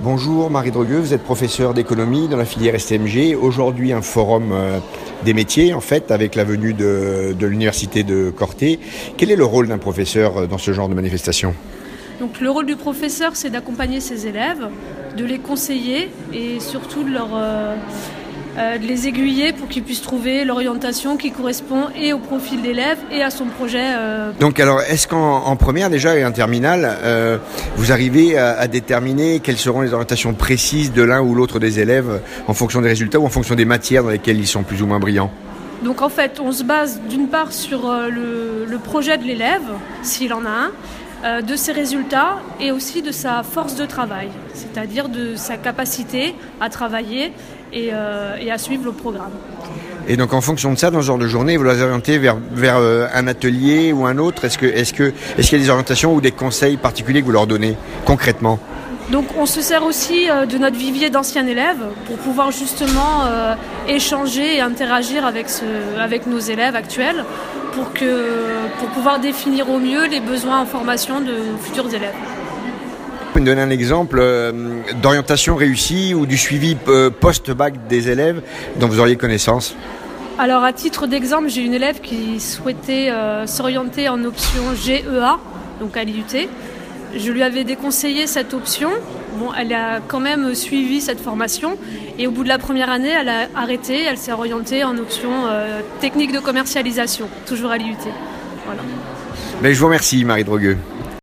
Bonjour Marie Drogueux, vous êtes professeure d'économie dans la filière STMG. Aujourd'hui un forum euh, des métiers en fait avec la venue de, l'université de Corté. Quel est le rôle d'un professeur euh, dans ce genre de manifestation? Donc le rôle du professeur c'est d'accompagner ses élèves, de les conseiller et surtout de leur... euh, euh, de les aiguiller pour qu'ils puissent trouver l'orientation qui correspond et au profil d'élève et à son projet. euh, Donc alors est-ce qu'en en première déjà et en terminale, euh, vous arrivez à, à déterminer quelles seront les orientations précises de l'un ou l'autre des élèves en fonction des résultats ou en fonction des matières dans lesquelles ils sont plus ou moins brillants? Donc en fait, on se base d'une part sur le, le projet de l'élève, s'il en a un, de ses résultats et aussi de sa force de travail, c'est-à-dire de sa capacité à travailler et, euh, et à suivre le programme. Et donc en fonction de ça, dans ce genre de journée, vous les orientez vers, vers euh, un atelier ou un autre? Est-ce que est-ce que qu'il y a des orientations ou des conseils particuliers que vous leur donnez concrètement? Donc on se sert aussi euh, de notre vivier d'anciens élèves pour pouvoir justement euh, échanger et interagir avec, ce, avec nos élèves actuels pour, que, pour pouvoir définir au mieux les besoins en formation de futurs élèves. Vous pouvez me donner un exemple euh, d'orientation réussie ou du suivi euh, post-bac des élèves dont vous auriez connaissance? Alors à titre d'exemple, j'ai une élève qui souhaitait euh, s'orienter en option GEA, donc à l'IUT. Je lui avais déconseillé cette option. Elle a quand même suivi cette formation et au bout de la première année, elle a arrêté, elle s'est orientée en option euh, technique de commercialisation, toujours à l'IUT. Mais je vous remercie Marie Drogueux.